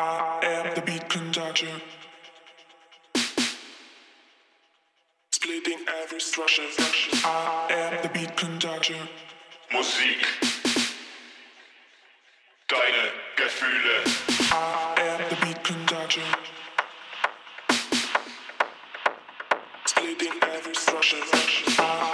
I am the beat conductor. Splitting every structure. I am the beat conductor. Musik. Deine Gefühle. I am the beat conductor. Splitting every structure. I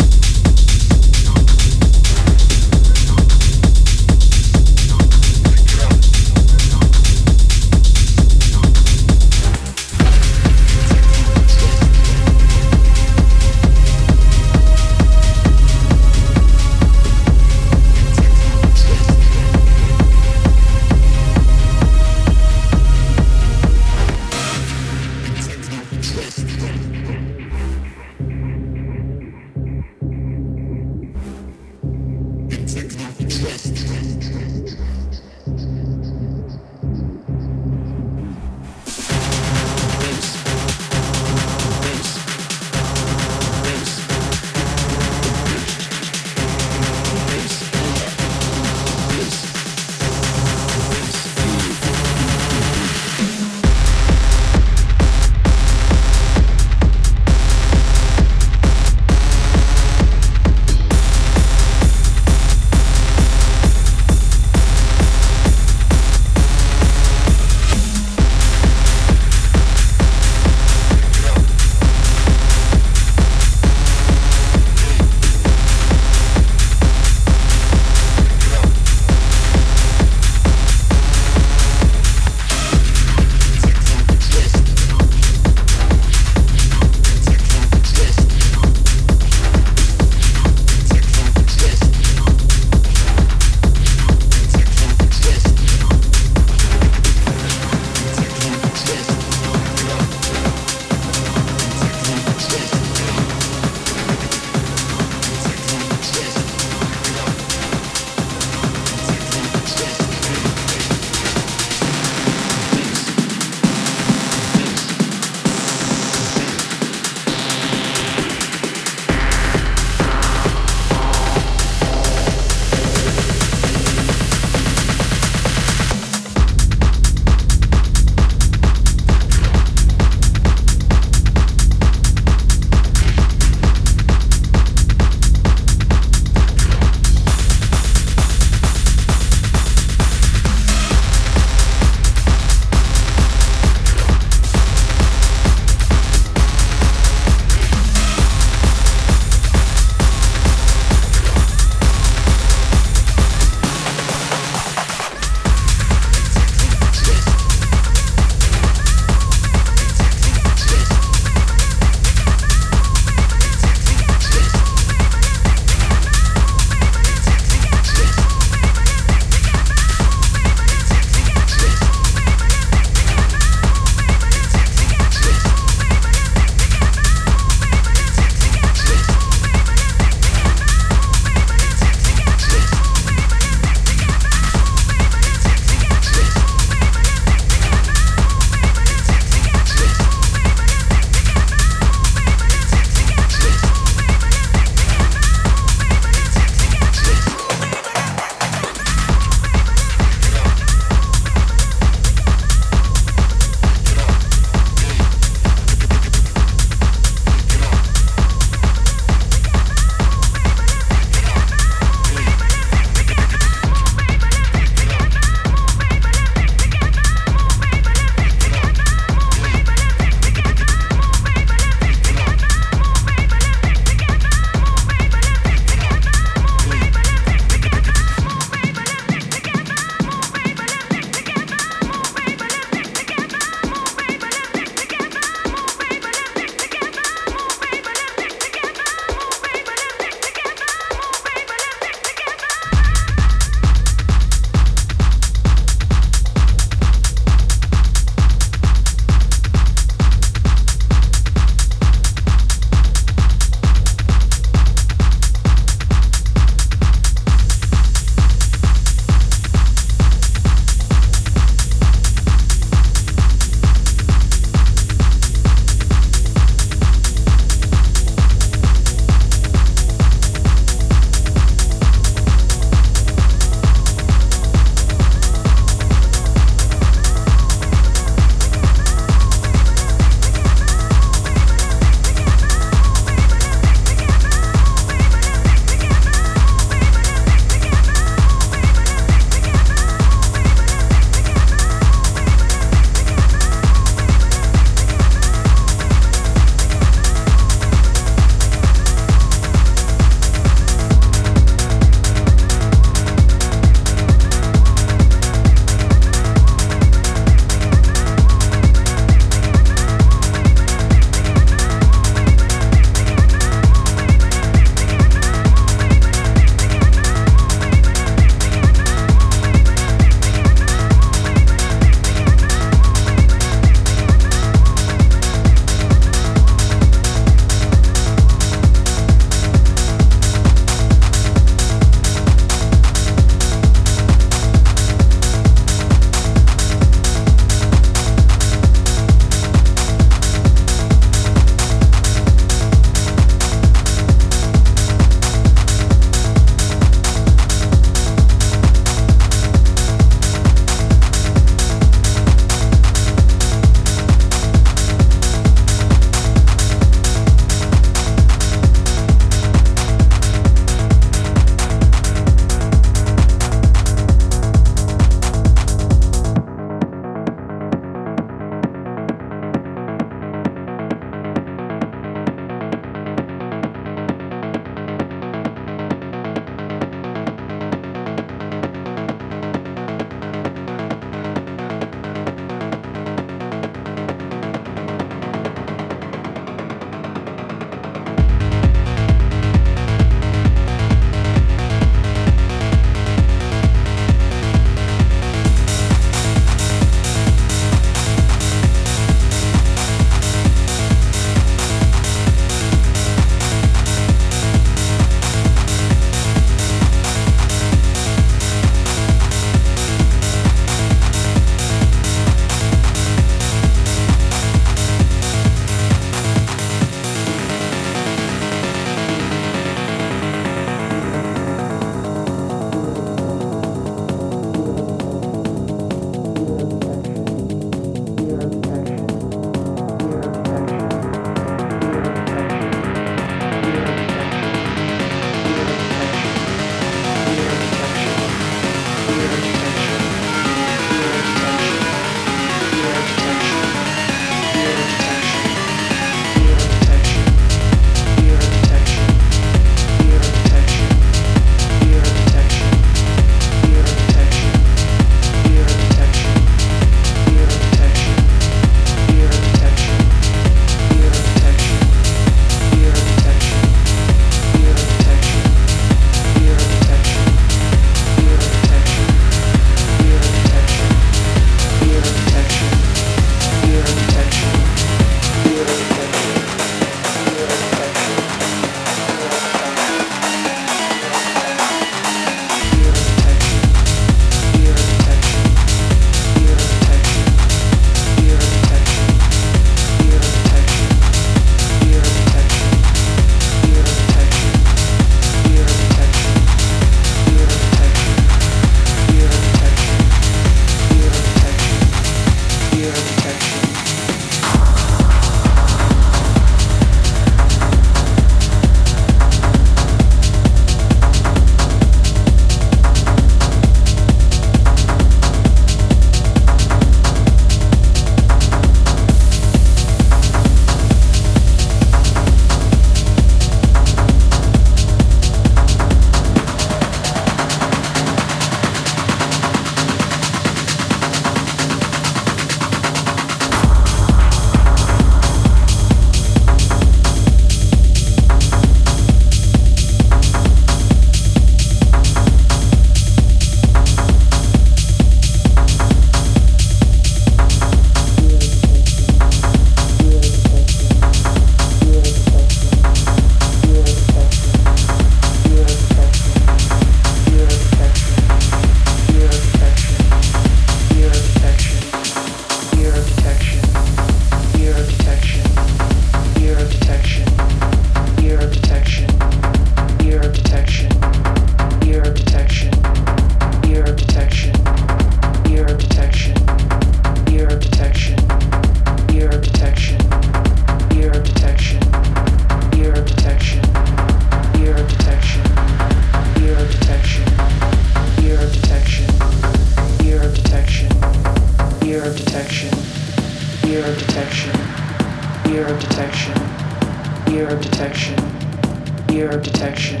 Year of detection.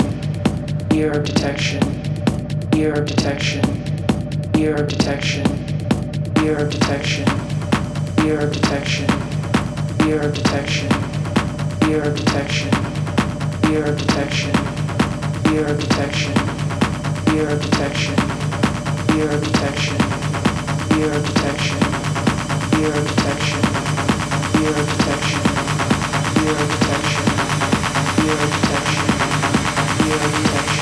Year of detection. Year of detection. Year of detection. Year of detection. Year of detection. Year of detection. Year of detection. Year of detection. Year of detection. Year of detection. Year of detection. Year of detection. Year of detection. Year of detection. Year of detection. Year of detection. Radio.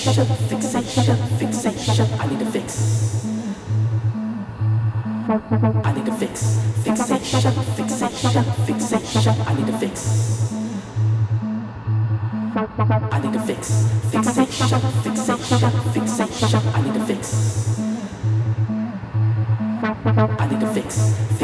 Fixation, fixation, fixation. I need a fix. I need a fix. Fixation, fixation, fixation. I need a fix. I need a fix. Fixation, fixation, fixation. I need a fix. I need a fix.